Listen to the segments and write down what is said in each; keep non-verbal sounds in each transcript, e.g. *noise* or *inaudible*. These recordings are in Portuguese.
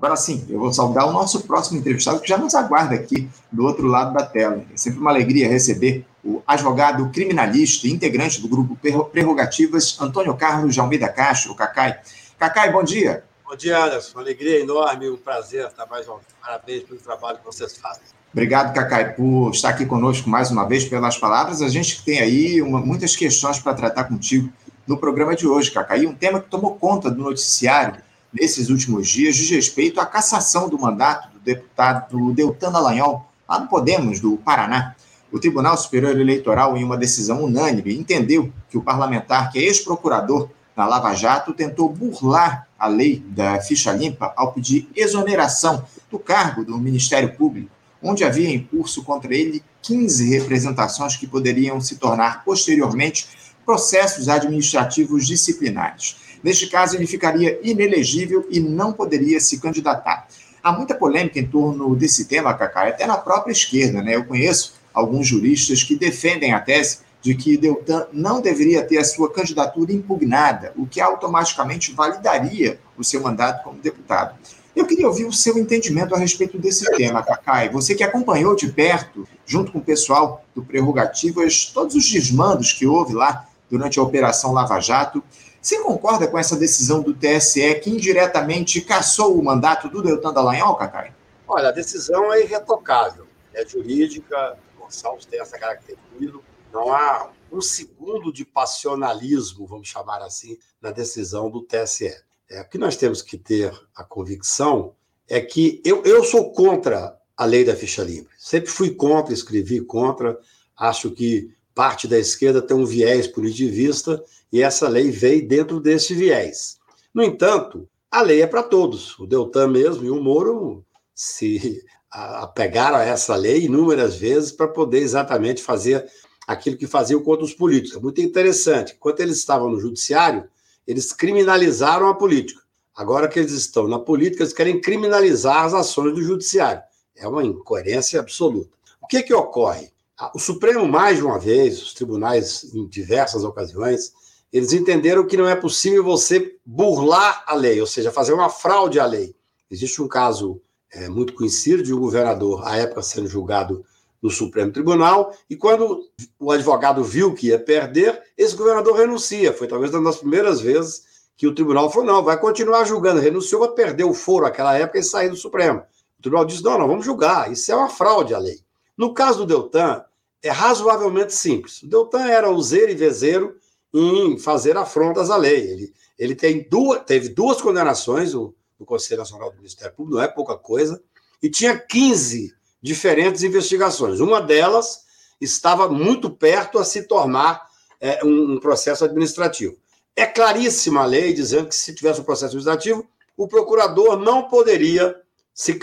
Agora sim, eu vou saudar o nosso próximo entrevistado que já nos aguarda aqui do outro lado da tela. É sempre uma alegria receber o advogado criminalista e integrante do grupo Prerrogativas, Antônio Carlos de Almeida Castro, o Cacai. Cacai, bom dia. Bom dia, Anderson. Uma alegria enorme, um prazer estar mais uma Parabéns pelo trabalho que vocês fazem. Obrigado, Cacai, por estar aqui conosco mais uma vez, pelas palavras. A gente tem aí uma, muitas questões para tratar contigo no programa de hoje, Cacai. Um tema que tomou conta do noticiário nesses últimos dias diz respeito à cassação do mandato do deputado Deltan Dallagnol, lá no Podemos, do Paraná. O Tribunal Superior Eleitoral, em uma decisão unânime, entendeu que o parlamentar, que é ex-procurador da Lava Jato, tentou burlar a lei da ficha limpa ao pedir exoneração do cargo do Ministério Público, onde havia em curso contra ele 15 representações que poderiam se tornar posteriormente processos administrativos disciplinares. Neste caso, ele ficaria inelegível e não poderia se candidatar. Há muita polêmica em torno desse tema, Cacá, até na própria esquerda. Né? Eu conheço alguns juristas que defendem a tese de que Deltan não deveria ter a sua candidatura impugnada, o que automaticamente validaria o seu mandato como deputado. Eu queria ouvir o seu entendimento a respeito desse tema, Cacai. Você que acompanhou de perto, junto com o pessoal do Prerrogativas, todos os desmandos que houve lá durante a Operação Lava Jato. Você concorda com essa decisão do TSE que indiretamente cassou o mandato do Deltan Dallagnol, Cacai? Olha, a decisão é irretocável. É jurídica, Gonçalves tem essa característica. Não há um segundo de passionalismo, vamos chamar assim, na decisão do TSE. É, o que nós temos que ter a convicção é que eu, eu sou contra a lei da ficha limpa. Sempre fui contra, escrevi contra. Acho que parte da esquerda tem um viés punitivista e essa lei veio dentro desse viés. No entanto, a lei é para todos. O Deltan mesmo e o Moro se *laughs* apegaram a essa lei inúmeras vezes para poder exatamente fazer aquilo que faziam contra os políticos. É muito interessante. Enquanto eles estavam no judiciário, eles criminalizaram a política. Agora que eles estão na política, eles querem criminalizar as ações do judiciário. É uma incoerência absoluta. O que, que ocorre? O Supremo, mais de uma vez, os tribunais, em diversas ocasiões, eles entenderam que não é possível você burlar a lei, ou seja, fazer uma fraude à lei. Existe um caso é, muito conhecido de um governador, à época sendo julgado no Supremo Tribunal, e quando o advogado viu que ia perder, esse governador renuncia. Foi talvez uma das primeiras vezes que o tribunal falou: não, vai continuar julgando. Renunciou para perder o foro naquela época e sair do Supremo. O tribunal disse: não, não, vamos julgar. Isso é uma fraude à lei. No caso do Deltan, é razoavelmente simples. O Deltan era useiro e vezeiro em fazer afrontas à lei. Ele, ele tem duas, teve duas condenações do Conselho Nacional do Ministério Público, não é pouca coisa, e tinha 15 diferentes investigações. Uma delas estava muito perto a se tornar é, um, um, processo administrativo. É claríssima a lei dizendo que se tivesse um processo administrativo, o procurador não poderia se,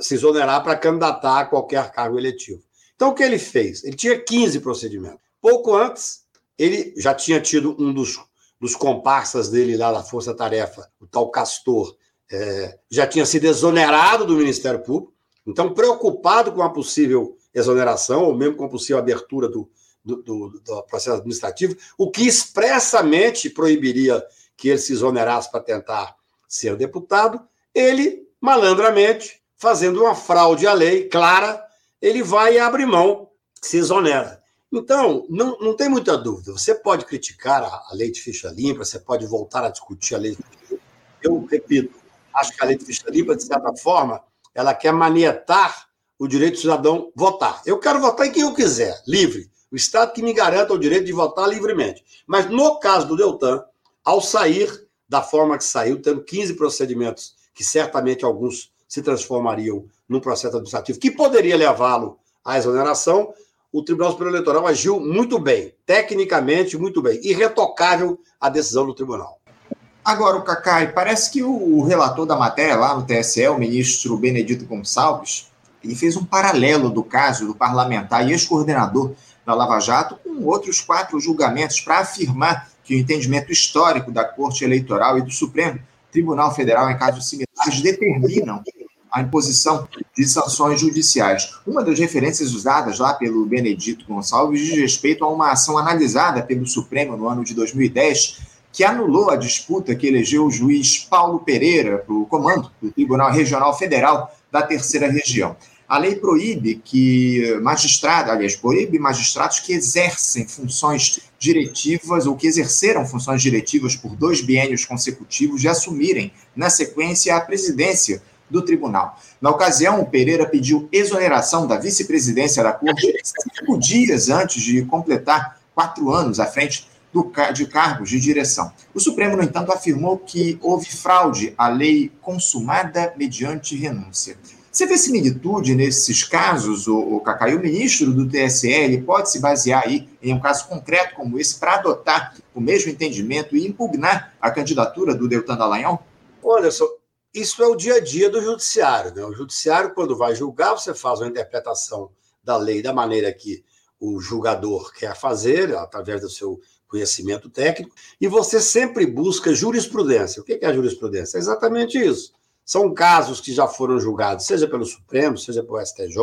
se exonerar para candidatar a qualquer cargo eletivo. Então, o que ele fez? Ele tinha 15 procedimentos. Pouco antes, ele já tinha tido um dos, dos comparsas dele lá da Força Tarefa, o tal Castor, é, já tinha sido exonerado do Ministério Público. Então, preocupado com a possível exoneração, ou mesmo com a possível abertura do, do, do, do processo administrativo, o que expressamente proibiria que ele se exonerasse para tentar ser deputado, ele, malandramente, fazendo uma fraude à lei clara, ele vai e abre mão, se exonera. Então, não, não tem muita dúvida. Você pode criticar a, a lei de ficha limpa, você pode voltar a discutir a lei de ficha limpa. Eu repito, acho que a lei de ficha limpa, de certa forma, ela quer manietar o direito do cidadão votar. Eu quero votar em quem eu quiser, livre. O Estado que me garanta o direito de votar livremente. Mas no caso do Deltan, ao sair da forma que saiu, tendo 15 procedimentos, que certamente alguns se transformariam num processo administrativo, que poderia levá-lo à exoneração, o Tribunal Superior Eleitoral agiu muito bem, tecnicamente muito bem, irretocável a decisão do tribunal. Agora, o Cacai, parece que o relator da matéria lá no TSE, o ministro Benedito Gonçalves, ele fez um paralelo do caso do parlamentar e ex-coordenador da Lava Jato com outros quatro julgamentos para afirmar que o entendimento histórico da Corte Eleitoral e do Supremo Tribunal Federal em casos similares determinam a imposição de sanções judiciais. Uma das referências usadas lá pelo Benedito Gonçalves diz respeito a uma ação analisada pelo Supremo no ano de 2010 que anulou a disputa que elegeu o juiz Paulo Pereira para o comando do Tribunal Regional Federal da Terceira Região. A lei proíbe que magistrados, aliás, proíbe magistrados que exercem funções diretivas ou que exerceram funções diretivas por dois biênios consecutivos de assumirem, na sequência, a presidência do tribunal. Na ocasião, Pereira pediu exoneração da vice-presidência da Corte cinco dias antes de completar quatro anos à frente do, de cargos de direção. O Supremo, no entanto, afirmou que houve fraude à lei consumada mediante renúncia. Você vê similitude nesses casos, o, o o ministro do TSE, pode se basear aí em um caso concreto como esse para adotar o mesmo entendimento e impugnar a candidatura do Deltan Dallagnol? Olha só, isso é o dia a dia do judiciário. Né? O judiciário, quando vai julgar, você faz uma interpretação da lei da maneira que o julgador quer fazer, através do seu conhecimento técnico, e você sempre busca jurisprudência. O que é jurisprudência? É exatamente isso. São casos que já foram julgados, seja pelo Supremo, seja pelo STJ,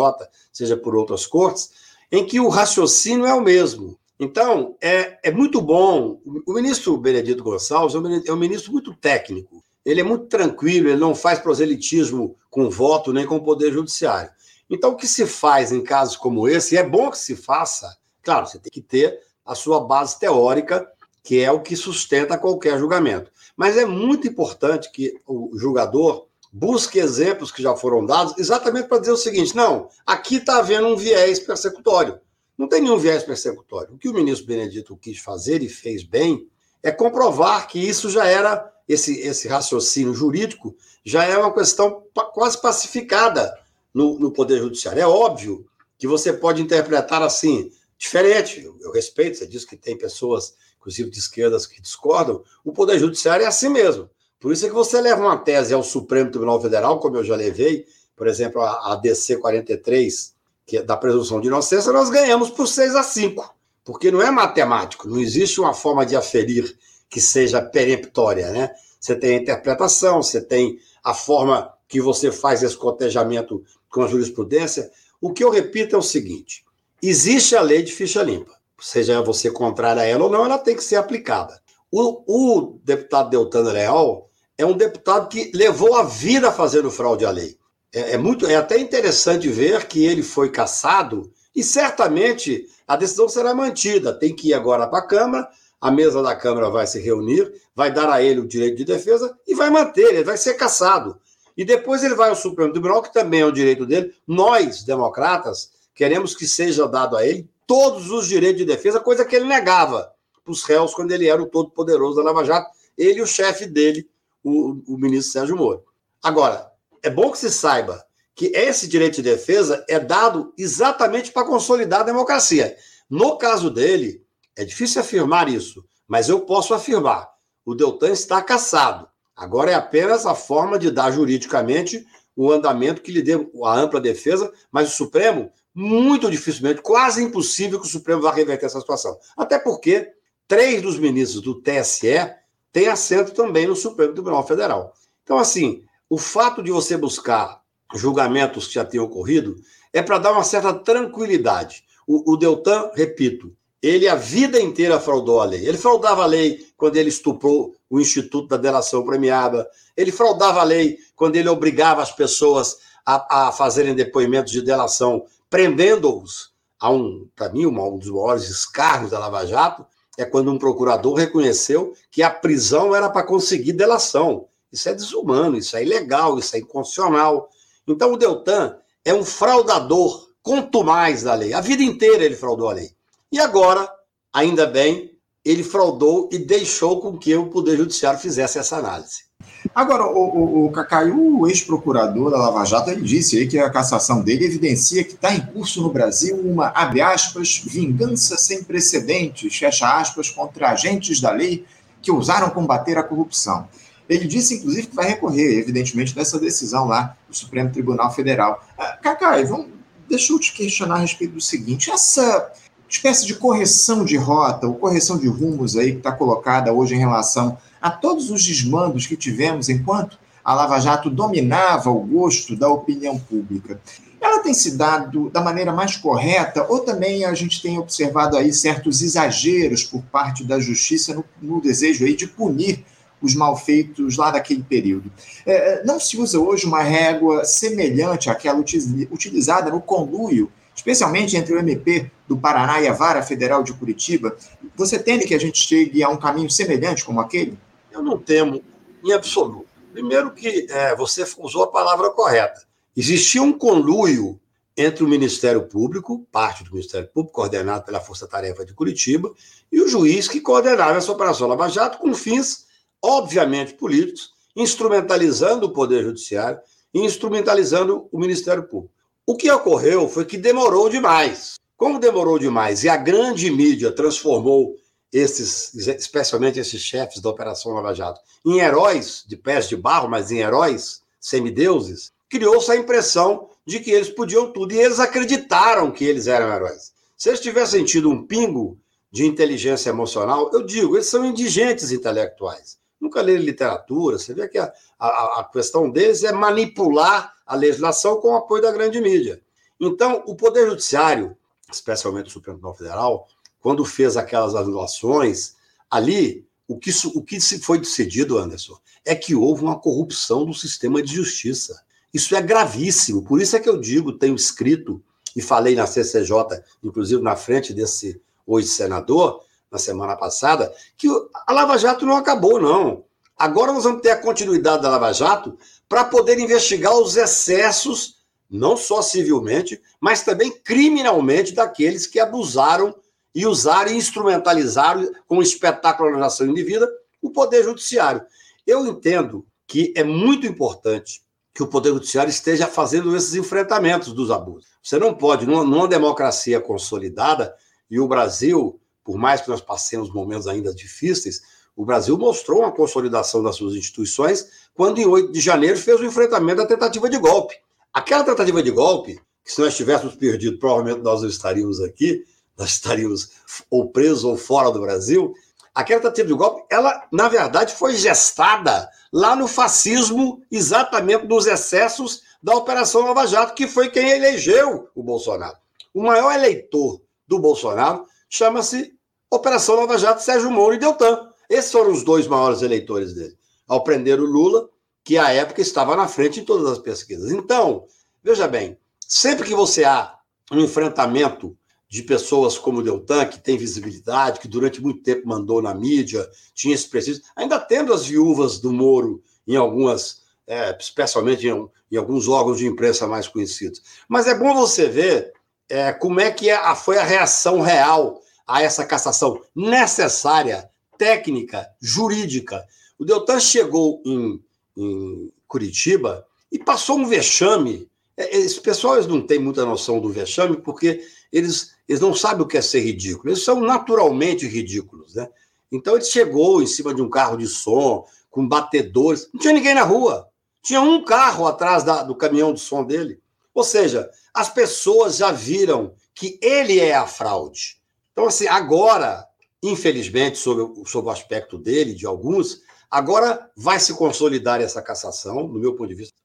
seja por outras cortes, em que o raciocínio é o mesmo. Então, é, é muito bom. O ministro Benedito Gonçalves é um ministro muito técnico. Ele é muito tranquilo, ele não faz proselitismo com voto nem com o Poder Judiciário. Então, o que se faz em casos como esse, e é bom que se faça, claro, você tem que ter a sua base teórica, que é o que sustenta qualquer julgamento. Mas é muito importante que o julgador busque exemplos que já foram dados, exatamente para dizer o seguinte: não, aqui está havendo um viés persecutório. Não tem nenhum viés persecutório. O que o ministro Benedito quis fazer e fez bem é comprovar que isso já era, esse, esse raciocínio jurídico, já é uma questão quase pacificada no, no Poder Judiciário. É óbvio que você pode interpretar assim, diferente. Eu, eu respeito, você diz que tem pessoas, inclusive de esquerdas, que discordam. O Poder Judiciário é assim mesmo. Por isso é que você leva uma tese ao Supremo Tribunal Federal, como eu já levei, por exemplo, a, a DC 43, que é da presunção de inocência, nós ganhamos por 6 a 5, porque não é matemático, não existe uma forma de aferir que seja peremptória, né? Você tem a interpretação, você tem a forma que você faz esse cotejamento com a jurisprudência. O que eu repito é o seguinte: existe a lei de ficha limpa, seja você contrária a ela ou não, ela tem que ser aplicada. O, o deputado Deltano Leal, é um deputado que levou a vida fazendo fraude à lei. É, é, muito, é até interessante ver que ele foi cassado e certamente a decisão será mantida. Tem que ir agora para a Câmara, a mesa da Câmara vai se reunir, vai dar a ele o direito de defesa e vai manter, ele vai ser cassado. E depois ele vai ao Supremo Tribunal, que também é o direito dele. Nós, democratas, queremos que seja dado a ele todos os direitos de defesa, coisa que ele negava para os réus quando ele era o todo-poderoso da Lava Jato, ele e o chefe dele, o, o ministro Sérgio Moro. Agora, é bom que se saiba que esse direito de defesa é dado exatamente para consolidar a democracia. No caso dele, é difícil afirmar isso, mas eu posso afirmar: o Deltan está caçado. Agora é apenas a forma de dar juridicamente o andamento que lhe dê a ampla defesa, mas o Supremo, muito dificilmente, quase impossível que o Supremo vá reverter essa situação. Até porque três dos ministros do TSE tem assento também no Supremo Tribunal Federal. Então, assim, o fato de você buscar julgamentos que já tenham ocorrido é para dar uma certa tranquilidade. O, o, Deltan, repito, ele a vida inteira fraudou a lei. Ele fraudava a lei quando ele estuprou o Instituto da Delação Premiada, ele fraudava a lei quando ele obrigava as pessoas a, a fazerem depoimentos de delação, prendendo-os a um, para mim, um dos maiores escarros da Lava Jato, é quando um procurador reconheceu que a prisão era para conseguir delação. Isso é desumano, isso é ilegal, isso é inconstitucional. Então o Deltan é um fraudador contumaz da lei. A vida inteira ele fraudou a lei. E agora, ainda bem, ele fraudou e deixou com que o Poder Judiciário fizesse essa análise. Agora, o, o, o Cacai, o ex-procurador da Lava Jato, ele disse aí que a cassação dele evidencia que está em curso no Brasil uma, abre aspas, vingança sem precedentes, fecha aspas, contra agentes da lei que ousaram combater a corrupção. Ele disse, inclusive, que vai recorrer, evidentemente, dessa decisão lá do Supremo Tribunal Federal. Ah, Cacai, vamos, deixa eu te questionar a respeito do seguinte: essa espécie de correção de rota, ou correção de rumos aí que está colocada hoje em relação a todos os desmandos que tivemos enquanto a Lava Jato dominava o gosto da opinião pública. ela tem se dado da maneira mais correta ou também a gente tem observado aí certos exageros por parte da justiça no, no desejo aí de punir os malfeitos lá daquele período. É, não se usa hoje uma régua semelhante àquela utilizada no conluio, especialmente entre o MP do Paraná e a Vara Federal de Curitiba. Você teme que a gente chegue a um caminho semelhante como aquele? Eu não temo, em absoluto. Primeiro que é, você usou a palavra correta. Existia um conluio entre o Ministério Público, parte do Ministério Público, coordenado pela Força Tarefa de Curitiba, e o juiz que coordenava essa Operação Lava Jato com fins obviamente políticos, instrumentalizando o Poder Judiciário e instrumentalizando o Ministério Público. O que ocorreu foi que demorou demais. Como demorou demais e a grande mídia transformou esses, especialmente esses chefes da Operação Lava Jato, em heróis de pés de barro, mas em heróis semideuses, criou-se a impressão de que eles podiam tudo e eles acreditaram que eles eram heróis. Se eles tivessem tido um pingo de inteligência emocional, eu digo, eles são indigentes intelectuais nunca leram literatura. Você vê que a, a, a questão deles é manipular a legislação com o apoio da grande mídia. Então, o Poder Judiciário, especialmente o Supremo Tribunal Federal, quando fez aquelas anulações, ali, o que, o que foi decidido, Anderson, é que houve uma corrupção do sistema de justiça. Isso é gravíssimo. Por isso é que eu digo, tenho escrito e falei na CCJ, inclusive na frente desse hoje senador, na semana passada, que a Lava Jato não acabou, não. Agora nós vamos ter a continuidade da Lava Jato para poder investigar os excessos, não só civilmente, mas também criminalmente, daqueles que abusaram e usaram e instrumentalizaram com espetacularização indevida o Poder Judiciário. Eu entendo que é muito importante que o Poder Judiciário esteja fazendo esses enfrentamentos dos abusos. Você não pode, numa, numa democracia consolidada, e o Brasil por mais que nós passemos momentos ainda difíceis, o Brasil mostrou uma consolidação das suas instituições quando, em 8 de janeiro, fez o enfrentamento da tentativa de golpe. Aquela tentativa de golpe, que se nós tivéssemos perdido, provavelmente nós não estaríamos aqui, nós estaríamos ou presos ou fora do Brasil. Aquela tentativa de golpe, ela, na verdade, foi gestada lá no fascismo, exatamente nos excessos da Operação Nova Jato, que foi quem elegeu o Bolsonaro. O maior eleitor do Bolsonaro chama-se Operação Nova Jato, Sérgio Moro e Deltan. Esses foram os dois maiores eleitores dele. Ao prender o Lula, que à época estava na frente em todas as pesquisas. Então, veja bem, sempre que você há um enfrentamento de pessoas como o Deltan, que tem visibilidade, que durante muito tempo mandou na mídia, tinha esse preciso, ainda tendo as viúvas do Moro em algumas, é, especialmente em, em, alguns órgãos de imprensa mais conhecidos. Mas é bom você ver é, como é que é foi a reação real a essa cassação necessária, técnica, jurídica. O Deltan chegou em, em Curitiba e passou um vexame. É, esse pessoal não têm muita noção do vexame porque eles, eles não sabem o que é ser ridículo. Eles são naturalmente ridículos, né? Então ele chegou em cima de um carro de som, com batedores. Não tinha ninguém na rua. Tinha um carro atrás da, do caminhão de som dele. Ou seja, as pessoas já viram que ele é a fraude. Então, assim, agora, infelizmente, sob, sob o aspecto dele, de alguns, agora vai se consolidar essa cassação, no meu ponto de vista,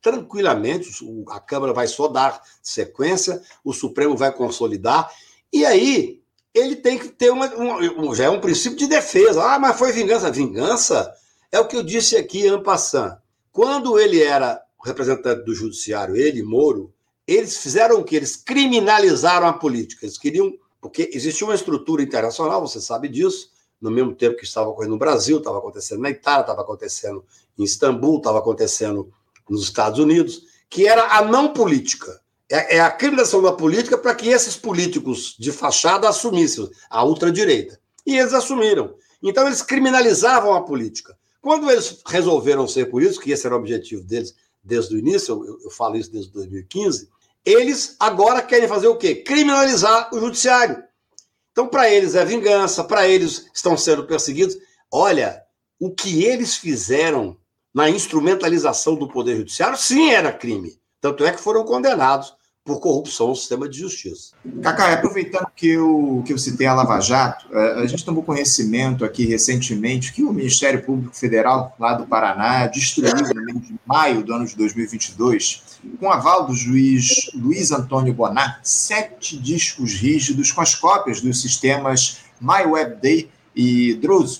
tranquilamente, a Câmara vai só dar sequência, o Supremo vai consolidar, e aí ele tem que ter uma, um, já é um princípio de defesa. Ah, mas foi vingança. Vingança é o que eu disse aqui, Ampassan. Quando ele era representante do judiciário, ele, Moro, eles fizeram o que? Eles criminalizaram a política. Eles queriam porque existia uma estrutura internacional, você sabe disso, no mesmo tempo que estava ocorrendo no Brasil, estava acontecendo na Itália, estava acontecendo em Istambul, estava acontecendo nos Estados Unidos, que era a não política. É, é a criminalização da política para que esses políticos de fachada assumissem a ultradireita. E eles assumiram. Então, eles criminalizavam a política. Quando eles resolveram ser políticos, que esse era o objetivo deles desde o início, eu, eu falo isso desde 2015, eles agora querem fazer o quê? Criminalizar o judiciário. Então, para eles é vingança, para eles estão sendo perseguidos. Olha, o que eles fizeram na instrumentalização do Poder Judiciário, sim, era crime. Tanto é que foram condenados por corrupção no sistema de justiça. Cacá, aproveitando que eu, que eu citei a Lava Jato, é, a gente tomou conhecimento aqui recentemente que o Ministério Público Federal, lá do Paraná, destruiu no mês de maio do ano de 2022, com aval do juiz Luiz Antônio Bonar, sete discos rígidos com as cópias dos sistemas MyWebDay e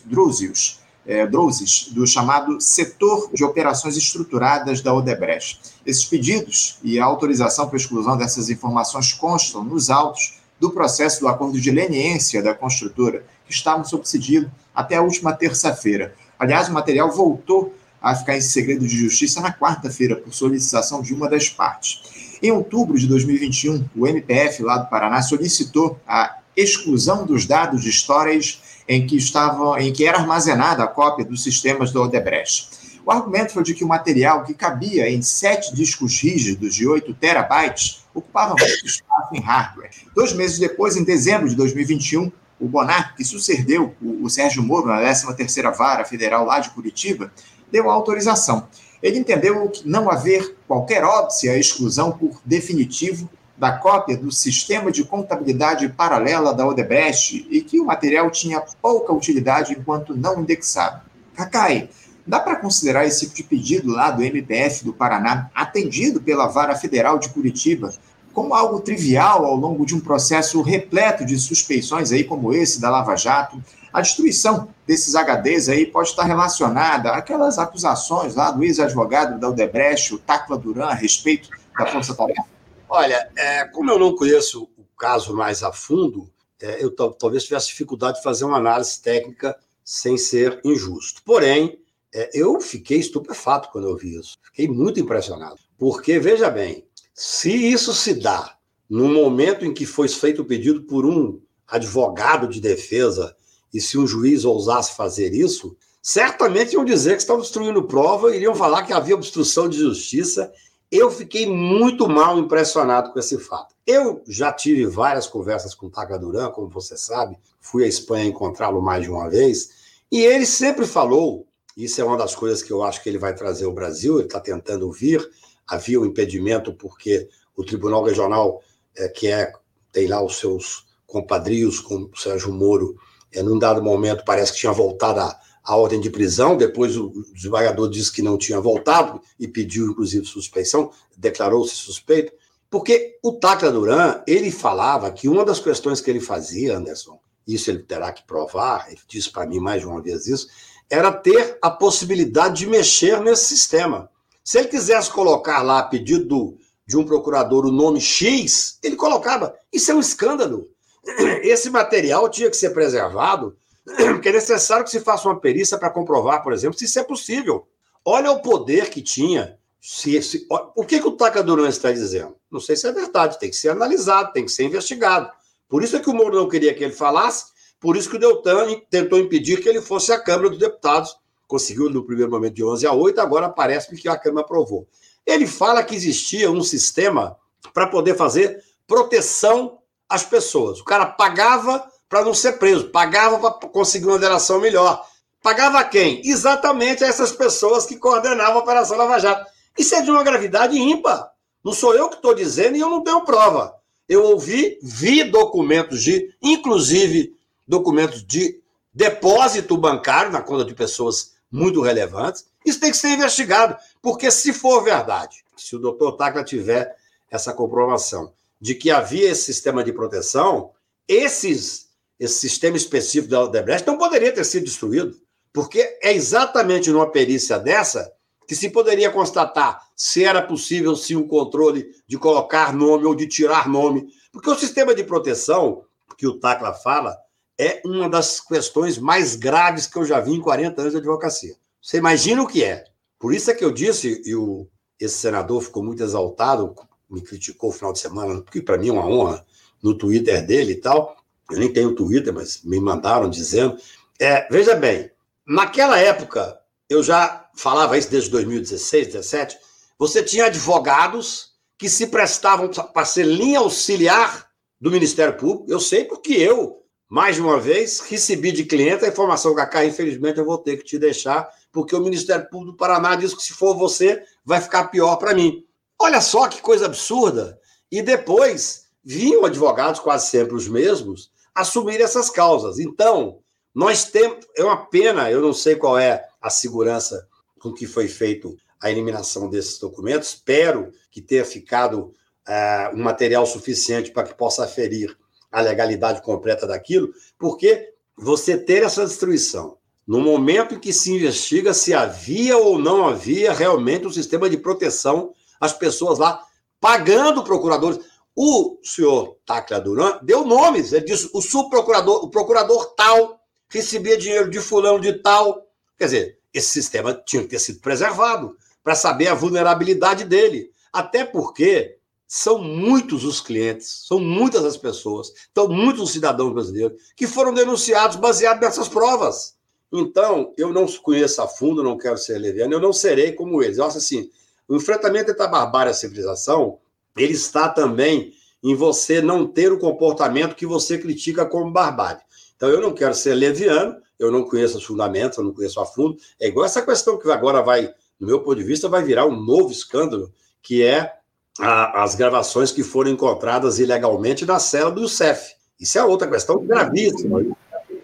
Drusius, é, Drozes, do chamado Setor de Operações Estruturadas da Odebrecht. Esses pedidos e a autorização para exclusão dessas informações constam nos autos do processo do acordo de leniência da construtora, que estavam sob sigilo até a última terça-feira. Aliás, o material voltou a ficar em segredo de justiça na quarta-feira, por solicitação de uma das partes. Em outubro de 2021, o MPF lá do Paraná solicitou a exclusão dos dados de histórias em que estavam, em que era armazenada a cópia dos sistemas do Odebrecht. O argumento foi de que o material, que cabia em sete discos rígidos de 8 terabytes, ocupava muito espaço em hardware. Dois meses depois, em dezembro de 2021, o Bonar, que sucedeu o, Sérgio Moro na 13ª Vara Federal lá de Curitiba, deu a autorização. Ele entendeu que não haver qualquer óbice à exclusão por definitivo da cópia do sistema de contabilidade paralela da Odebrecht e que o material tinha pouca utilidade enquanto não indexado. Cacai, dá para considerar esse tipo de pedido lá do MPF do Paraná, atendido pela Vara Federal de Curitiba, como algo trivial ao longo de um processo repleto de suspeições aí como esse da Lava Jato? A destruição desses HDs aí pode estar relacionada àquelas acusações lá do ex-advogado da Odebrecht, o Tacla Duran, a respeito da Força Tarefa? Olha, é, como eu não conheço o caso mais a fundo, é, eu talvez tivesse dificuldade de fazer uma análise técnica sem ser injusto. Porém, é, eu fiquei estupefato quando eu vi isso. Fiquei muito impressionado. Porque, veja bem, se isso se dá no momento em que foi feito o pedido por um advogado de defesa e se um juiz ousasse fazer isso, certamente iam dizer que estão destruindo prova, iriam falar que havia obstrução de justiça eu fiquei muito mal impressionado com esse fato. Eu já tive várias conversas com o Taca Duran, como você sabe, fui à Espanha encontrá-lo mais de uma vez, e ele sempre falou, isso é uma das coisas que eu acho que ele vai trazer ao Brasil, ele está tentando vir, havia um impedimento porque o Tribunal Regional, é, que é, tem lá os seus compadrios, com o Sérgio Moro, é, num dado momento parece que tinha voltado a a ordem de prisão, depois o desembargador disse que não tinha voltado e pediu, inclusive, suspeição, declarou-se suspeito, porque o Tacla Duran, ele falava que uma das questões que ele fazia, Anderson, isso ele terá que provar, ele disse para mim mais de uma vez isso, era ter a possibilidade de mexer nesse sistema. Se ele quisesse colocar lá, a pedido do, de um procurador, o nome X, ele colocava. Isso é um escândalo. *clears throat* Esse material tinha que ser preservado *clears throat* porque é necessário que se faça uma perícia para comprovar, por exemplo, se isso é possível. Olha o poder que tinha. Se, se, o que, que o Taca Duran está dizendo? Não sei se é verdade, tem que ser analisado, tem que ser investigado. Por isso é que o Moro não queria que ele falasse, por isso que o Deltan tentou impedir que ele fosse à Câmara dos Deputados. Conseguiu no primeiro momento de 11 a 8, agora parece que a Câmara aprovou. Ele fala que existia um sistema para poder fazer proteção às pessoas. O cara pagava para não ser preso, pagava para conseguir uma delação melhor. Pagava quem? Exatamente essas pessoas que coordenavam a Operação Lava Jato. Isso é de uma gravidade ímpar. Não sou eu que estou dizendo e eu não tenho prova. Eu ouvi, vi documentos de, inclusive documentos de depósito bancário na conta de pessoas muito relevantes. Isso tem que ser investigado, porque se for verdade, se o doutor Tacla tiver essa comprovação de que havia esse sistema de proteção, esses esse sistema específico da Odebrecht não poderia ter sido destruído, porque é exatamente numa perícia dessa que se poderia constatar se era possível sim um controle de colocar nome ou de tirar nome, porque o sistema de proteção que o Tacla fala é uma das questões mais graves que eu já vi em 40 anos de advocacia. Você imagina o que é? Por isso é que eu disse, e o, esse senador ficou muito exaltado, me criticou no final de semana, porque para mim é uma honra, no Twitter dele e tal, eu nem tenho Twitter, mas me mandaram dizendo. É, veja bem, naquela época, eu já falava isso desde 2016, 2017, você tinha advogados que se prestavam para ser linha auxiliar do Ministério Público. Eu sei porque eu, mais de uma vez, recebi de cliente a informação, Cacá, infelizmente eu vou ter que te deixar, porque o Ministério Público do Paraná diz que se for você, vai ficar pior para mim. Olha só que coisa absurda. E depois vinham advogados, quase sempre os mesmos, assumir essas causas. Então, nós temos. É uma pena, eu não sei qual é a segurança com que foi feito a eliminação desses documentos. Espero que tenha ficado uh, um material suficiente para que possa aferir a legalidade completa daquilo, porque você ter essa destruição no momento em que se investiga se havia ou não havia realmente um sistema de proteção às pessoas lá pagando procuradores. O senhor Tacla Duran deu nomes, ele disse o subprocurador, o procurador tal recebia dinheiro de fulano de tal. Quer dizer, esse sistema tinha que ter sido preservado para saber a vulnerabilidade dele. Até porque são muitos os clientes, são muitas as pessoas, são muitos os cidadãos brasileiros que foram denunciados baseados nessas provas. Então, eu não conheço a fundo, não quero ser leviano, eu não serei como eles. Eu acho assim, o enfrentamento entre a barbárie e a civilização, ele está também em você não ter o comportamento que você critica como barbárie. Então, eu não quero ser leviano, eu não conheço os fundamentos, eu não conheço a fundo. É igual essa questão que agora vai, no meu ponto de vista, vai virar um novo escândalo, que é a, as gravações que foram encontradas ilegalmente na cela do Youssef. Isso é outra questão gravíssima.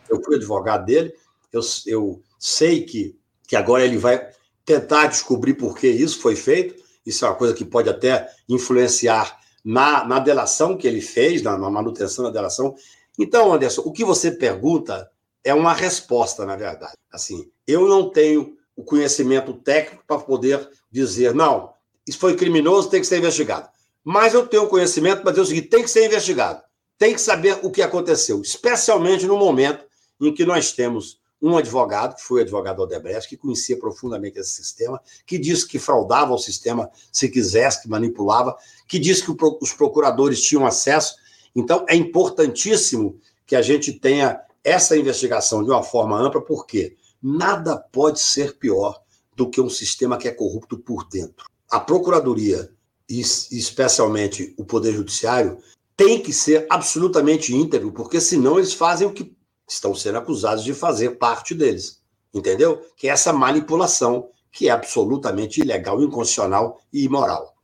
Eu fui advogado dele, eu, eu sei que, que agora ele vai tentar descobrir por que isso foi feito. Isso é uma coisa que pode até influenciar na, na delação que ele fez, na, na manutenção da delação. Então, Anderson, o que você pergunta é uma resposta, na verdade. Assim, eu não tenho o conhecimento técnico para poder dizer, não, isso foi criminoso, tem que ser investigado. Mas eu tenho conhecimento para dizer o seguinte: tem que ser investigado. Tem que saber o que aconteceu, especialmente no momento em que nós temos um advogado, que foi advogado Odebrecht, que conhecia profundamente esse sistema, que disse que fraudava o sistema se quisesse, que manipulava, que disse que os procuradores tinham acesso. Então, é importantíssimo que a gente tenha essa investigação de uma forma ampla, porque nada pode ser pior do que um sistema que é corrupto por dentro. A Procuradoria, e especialmente o Poder Judiciário, tem que ser absolutamente íntegro, porque senão eles fazem o que estão sendo acusados de fazer parte deles. Entendeu? Que é essa manipulação que é absolutamente ilegal, inconstitucional e imoral.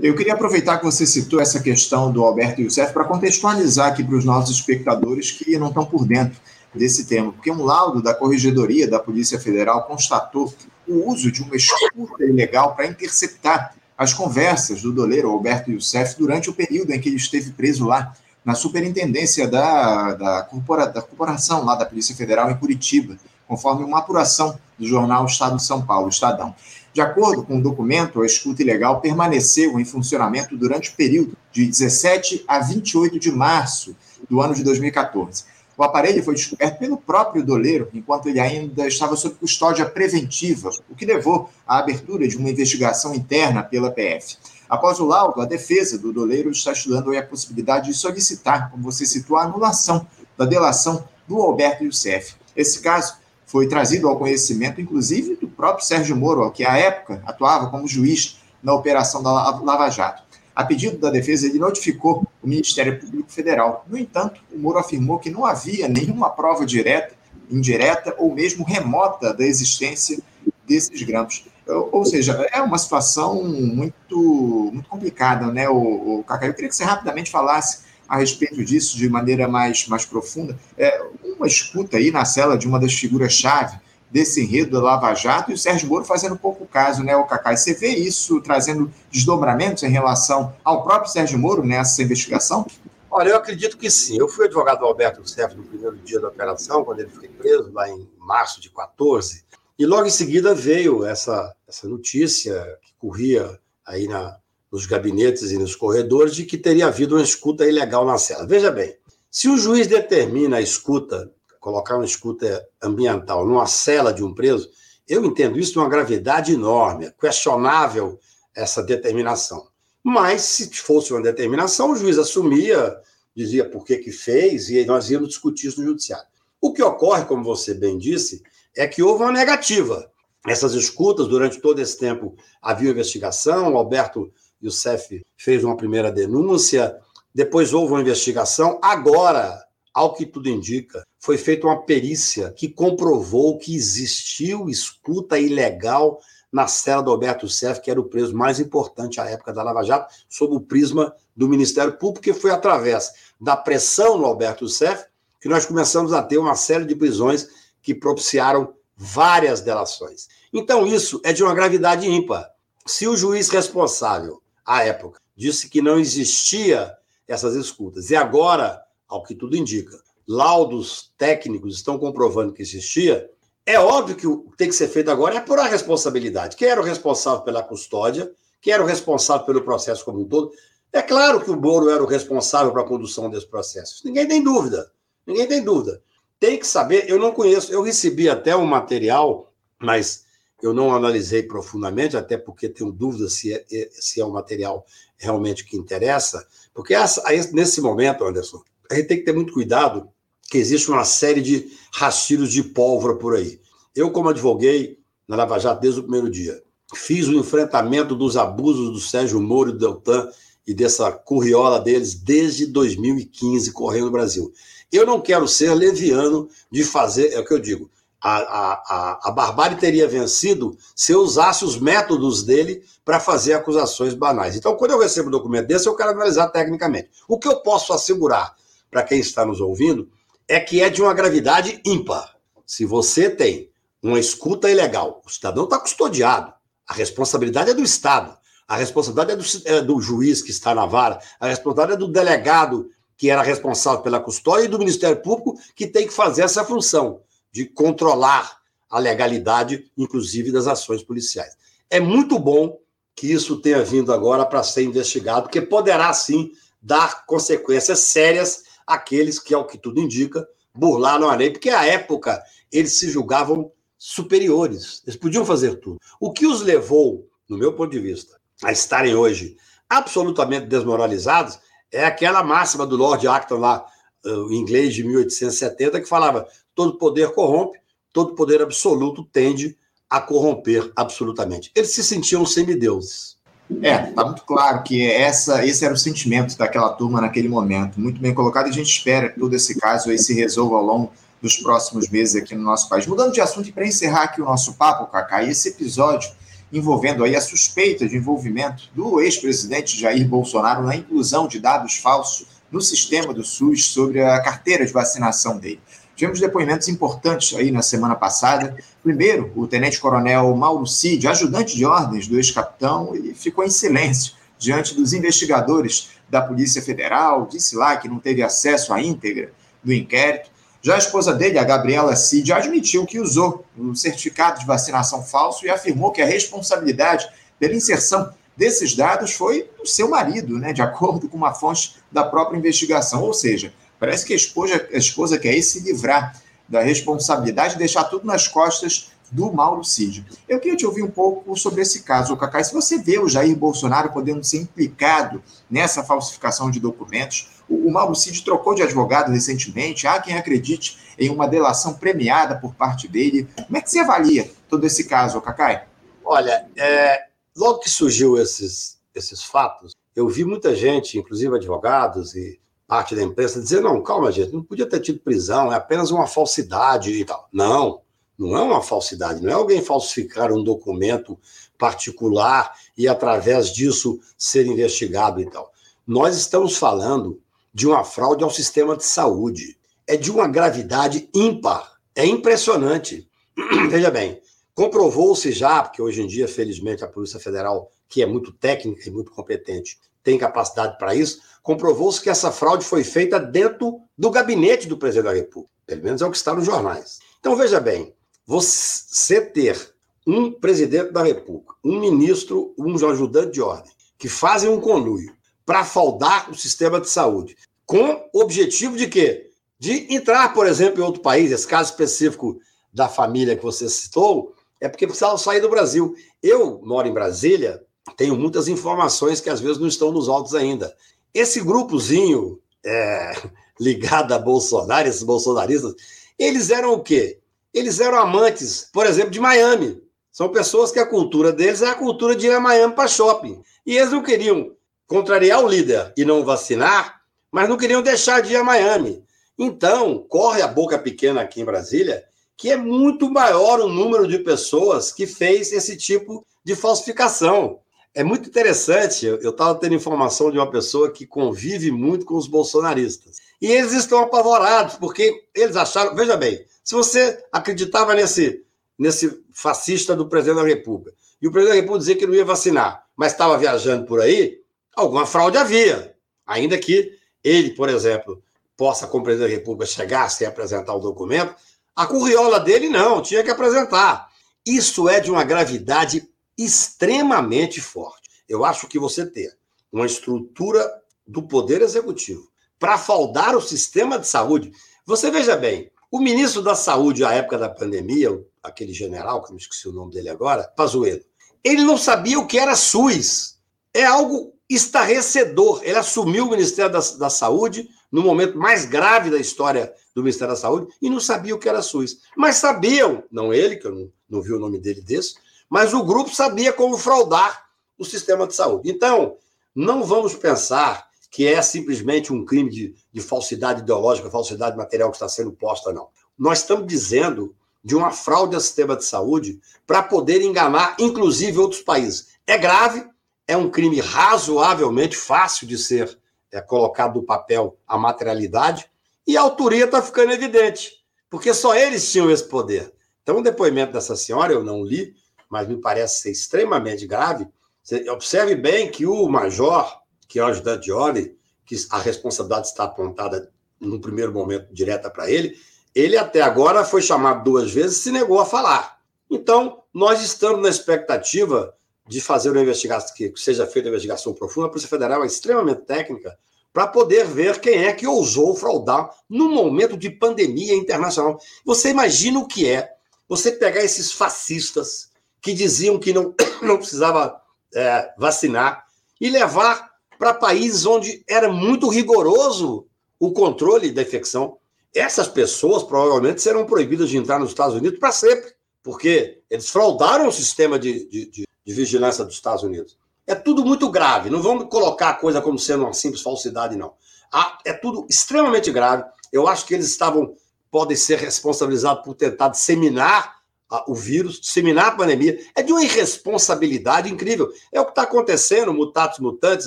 Eu queria aproveitar que você citou essa questão do Alberto Youssef para contextualizar aqui para os nossos espectadores que não estão por dentro desse tema, porque um laudo da Corregedoria da Polícia Federal constatou o uso de uma escuta ilegal para interceptar as conversas do doleiro Alberto Youssef durante o período em que ele esteve preso lá na superintendência da, da, corpora, da corporação lá da Polícia Federal em Curitiba, conforme uma apuração do jornal Estado de São Paulo, Estadão. De acordo com o documento, a escuta ilegal permaneceu em funcionamento durante o período de 17 a 28 de março do ano de 2014. O aparelho foi descoberto pelo próprio doleiro, enquanto ele ainda estava sob custódia preventiva, o que levou à abertura de uma investigação interna pela PF. Após o laudo, a defesa do doleiro está estudando a possibilidade de solicitar, como você citou, a anulação da delação do Alberto Youssef. Esse caso foi trazido ao conhecimento, inclusive, do próprio Sérgio Moro, que à época atuava como juiz na operação da Lava Jato. A pedido da defesa, ele notificou o Ministério Público Federal. No entanto, o Moro afirmou que não havia nenhuma prova direta, indireta ou mesmo remota da existência desses grampos. Ou seja, é uma situação muito, muito complicada, né, o, o Cacá? Eu queria que você rapidamente falasse a respeito disso de maneira mais, mais profunda. É, uma escuta aí na cela de uma das figuras-chave desse enredo da Lava Jato e o Sérgio Moro fazendo pouco caso, né, o Cacá? E você vê isso trazendo desdobramentos em relação ao próprio Sérgio Moro nessa investigação? Olha, eu acredito que sim. Eu fui advogado do Alberto Sérgio no primeiro dia da operação, quando ele foi preso, lá em março de 14. E logo em seguida veio essa, essa notícia que corria aí na, nos gabinetes e nos corredores de que teria havido uma escuta ilegal na cela. Veja bem, se o juiz determina a escuta, colocar uma escuta ambiental numa cela de um preso, eu entendo isso de uma gravidade enorme, questionável essa determinação. Mas, se fosse uma determinação, o juiz assumia, dizia por que, que fez, e nós íamos discutir isso no judiciário. O que ocorre, como você bem disse, é que houve uma negativa. Essas escutas, durante todo esse tempo, havia investigação, o Alberto Youssef fez uma primeira denúncia, depois houve uma investigação. Agora, ao que tudo indica, foi feita uma perícia que comprovou que existiu escuta ilegal na cela do Alberto Sef, que era o preso mais importante à época da Lava Jato, sob o prisma do Ministério Público, que foi através da pressão no Alberto Sef que nós começamos a ter uma série de prisões que propiciaram várias delações. Então, isso é de uma gravidade ímpar. Se o juiz responsável, à época, disse que não existia essas escutas, e agora, ao que tudo indica, laudos técnicos estão comprovando que existia, é óbvio que o que tem que ser feito agora é apurar a responsabilidade. Quem era o responsável pela custódia? Quem era o responsável pelo processo como um todo? É claro que o Moro era o responsável para a condução desse processo. Ninguém tem dúvida. Ninguém tem dúvida. Tem que saber, eu não conheço, eu recebi até um material, mas eu não analisei profundamente, até porque tenho dúvida se é, é se é um material realmente que interessa, porque essa, nesse momento, Anderson, a gente tem que ter muito cuidado que existe uma série de rastilhos de pólvora por aí. Eu, como advoguei na Lava Jato desde o primeiro dia, fiz o enfrentamento dos abusos do Sérgio Moro e do Deltan e dessa curriola deles desde 2015 correndo no Brasil. Eu não quero ser leviano de fazer, é o que eu digo, a, a, a, barbárie teria vencido se eu usasse os métodos dele para fazer acusações banais. Então, quando eu recebo um documento desse, eu quero analisar tecnicamente. O que eu posso assegurar para quem está nos ouvindo é que é de uma gravidade ímpar. Se você tem uma escuta ilegal, o cidadão está custodiado, a responsabilidade é do Estado, a responsabilidade é do, é do juiz que está na vara, a responsabilidade é do delegado que era responsável pela custódia e do Ministério Público que tem que fazer essa função de controlar a legalidade, inclusive das ações policiais. É muito bom que isso tenha vindo agora para ser investigado, porque poderá sim dar consequências sérias àqueles que, ao que tudo indica, burlaram a lei, porque à época eles se julgavam superiores, eles podiam fazer tudo. O que os levou, no meu ponto de vista, a estarem hoje absolutamente desmoralizados é aquela máxima do Lord Acton lá, o inglês de 1870, que falava: todo poder corrompe, todo poder absoluto tende a corromper absolutamente. Eles se sentiam semideuses. É, tá muito claro que essa, esse era o sentimento daquela turma naquele momento. Muito bem colocado, e a gente espera que todo esse caso aí se resolva ao longo dos próximos meses aqui no nosso país. Mudando de assunto e para encerrar aqui o nosso papo, Cacá, esse episódio envolvendo aí a suspeita de envolvimento do ex-presidente Jair Bolsonaro na inclusão de dados falsos no sistema do SUS sobre a carteira de vacinação dele. Tivemos depoimentos importantes aí na semana passada. Primeiro, o tenente-coronel Mauro Cid, ajudante de ordens do ex-capitão, ele ficou em silêncio diante dos investigadores da Polícia Federal, disse lá que não teve acesso à íntegra do inquérito. Já a esposa dele, a Gabriela Cid, admitiu que usou o certificado de vacinação falso e afirmou que a responsabilidade pela inserção desses dados foi do seu marido, né, de acordo com uma fonte da própria investigação. Ou seja, parece que a esposa, a esposa quer se livrar da responsabilidade e deixar tudo nas costas do Mauro Cid. Eu queria te ouvir um pouco sobre esse caso, Cacá. Se você vê o Jair Bolsonaro podendo ser implicado nessa falsificação de documentos, o, Mauro Cid trocou de advogado recentemente. Há quem acredite em uma delação premiada por parte dele. Como é que você avalia todo esse caso, Cacai? Olha, é, logo que surgiu esses, esses fatos, eu vi muita gente, inclusive advogados e parte da imprensa, dizer: não, calma, gente, não podia ter tido prisão, é apenas uma falsidade e tal. Não, não é uma falsidade, não é alguém falsificar um documento particular e, através disso, ser investigado e tal. Nós estamos falando de uma fraude ao sistema de saúde. É de uma gravidade ímpar. É impressionante. *clears throat* Veja bem, comprovou-se já, porque hoje em dia, felizmente, a Polícia Federal, que é muito técnica e muito competente, tem capacidade para isso, comprovou-se que essa fraude foi feita dentro do gabinete do presidente da República. Pelo menos é o que está nos jornais. Então, veja bem, você ter um presidente da República, um ministro, um ajudante de ordem, que fazem um conluio para faldar o sistema de saúde. Com o objetivo de quê? De entrar, por exemplo, em outro país, esse caso específico da família que você citou, é porque precisava sair do Brasil. Eu moro em Brasília, tenho muitas informações que às vezes não estão nos autos ainda. Esse grupozinho é, *laughs* ligado a Bolsonaro, esses bolsonaristas, eles eram o quê? Eles eram amantes, por exemplo, de Miami. São pessoas que a cultura deles é a cultura de ir a Miami para shopping. E eles não queriam contrariar o líder e não vacinar, mas não queriam deixar de ir a Miami. Então, corre a boca pequena aqui em Brasília que é muito maior o número de pessoas que fez esse tipo de falsificação. É muito interessante, eu estava tendo informação de uma pessoa que convive muito com os bolsonaristas. E eles estão apavorados, porque eles acharam. Veja bem, se você acreditava nesse, nesse fascista do presidente da República, e o presidente da República dizia que não ia vacinar, mas estava viajando por aí, alguma fraude havia. Ainda que ele, por exemplo, possa, como presidente da República, chegar sem apresentar o documento, a curriola dele não, tinha que apresentar. Isso é de uma gravidade extremamente forte. Eu acho que você ter uma estrutura do Poder Executivo para faldar o sistema de saúde. Você veja bem, o ministro da Saúde, à época da pandemia, aquele general, que eu me esqueci o nome dele agora, Pazuello, ele não sabia o que era SUS. É algo estarrecedor. Ele assumiu o Ministério da, da Saúde no momento mais grave da história do Ministério da Saúde e não sabia o que era SUS. Mas sabiam, não ele, que eu não, não vi o nome dele desse, mas o grupo sabia como fraudar o sistema de saúde. Então, não vamos pensar que é simplesmente um crime de, de falsidade ideológica, falsidade material que está sendo posta, não. Nós estamos dizendo de uma fraude ao sistema de saúde para poder enganar, inclusive, outros países. É grave, é um crime razoavelmente fácil de ser é, colocado no papel a materialidade, e a autoria está ficando evidente, porque só eles tinham esse poder. Então, o depoimento dessa senhora, eu não li, mas me parece ser extremamente grave. Você observe bem que o major, que é o ajudante de ordem, que a responsabilidade está apontada no primeiro momento direta para ele, ele até agora foi chamado duas vezes e se negou a falar. Então, nós estamos na expectativa de fazer uma investigação, que seja feita uma investigação profunda, a Polícia Federal é extremamente técnica para poder ver quem é que ousou fraudar no momento de pandemia internacional. Você imagina o que é você pegar esses fascistas que diziam que não, *coughs* não precisava é, vacinar e levar para países onde era muito rigoroso o controle da infecção. Essas pessoas provavelmente serão proibidas de entrar nos Estados Unidos para sempre, porque eles fraudaram o sistema de, de, de de vigilância dos Estados Unidos. É tudo muito grave. Não vamos colocar a coisa como sendo uma simples falsidade, não. Ah, é tudo extremamente grave. Eu acho que eles estavam, podem ser responsabilizados por tentar disseminar ah, o vírus, disseminar a pandemia. É de uma irresponsabilidade incrível. É o que está acontecendo, mutatos mutantes,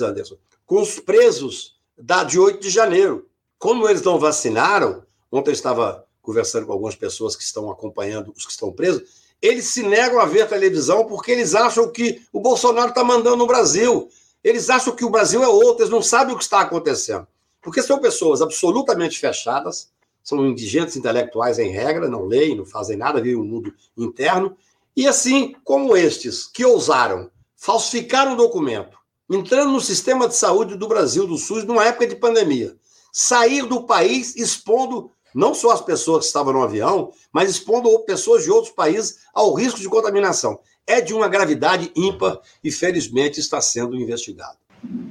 Anderson, com os presos da, de 8 de janeiro. Como eles não vacinaram, ontem eu estava conversando com algumas pessoas que estão acompanhando os que estão presos, eles se negam a ver televisão porque eles acham que o Bolsonaro está mandando no Brasil. Eles acham que o Brasil é outro, eles não sabem o que está acontecendo. Porque são pessoas absolutamente fechadas, são indigentes intelectuais em regra, não leem, não fazem nada, vivem um mundo interno. E assim como estes que ousaram falsificar um documento, entrando no sistema de saúde do Brasil, do SUS, numa época de pandemia, sair do país expondo não só as pessoas que estavam no avião, mas expondo pessoas de outros países ao risco de contaminação. É de uma gravidade ímpar e, felizmente, está sendo investigado.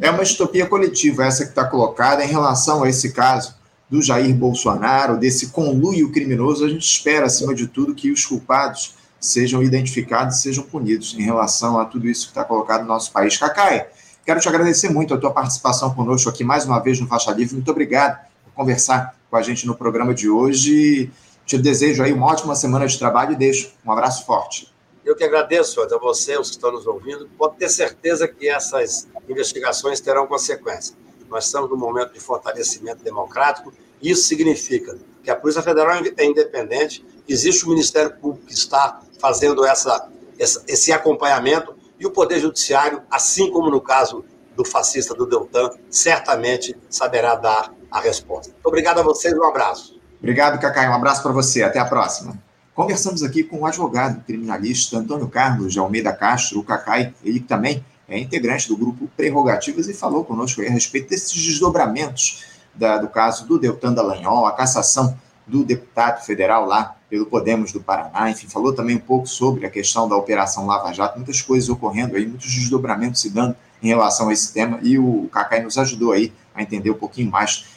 É uma distopia coletiva essa que está colocada em relação a esse caso do Jair Bolsonaro, desse conluio criminoso. A gente espera, acima de tudo, que os culpados sejam identificados e sejam punidos em relação a tudo isso que está colocado no nosso país. Cacai, quero te agradecer muito a tua participação conosco aqui mais uma vez no Faixa Livre. Muito obrigado por conversar com a gente no programa de hoje. Te desejo aí uma ótima semana de trabalho e deixo um abraço forte. Eu que agradeço a você, os que estão nos ouvindo. Pode ter certeza que essas investigações terão consequências. Nós estamos num momento de fortalecimento democrático. Isso significa que a Polícia Federal é independente, existe o Ministério Público que está fazendo essa, esse acompanhamento e o Poder Judiciário, assim como no caso do fascista do Deltan, certamente saberá dar a resposta. Obrigado a vocês, um abraço. Obrigado, Cacai, um abraço para você, até a próxima. Conversamos aqui com o advogado criminalista Antônio Carlos de Almeida Castro, o Cacai, ele também é integrante do grupo Prerrogativas e falou conosco a respeito desses desdobramentos da, do caso do Deltan Dallagnol, a cassação do deputado federal lá pelo Podemos do Paraná, enfim, falou também um pouco sobre a questão da Operação Lava Jato, muitas coisas ocorrendo aí, muitos desdobramentos se dando em relação a esse tema, e o Cacai nos ajudou aí a entender um pouquinho mais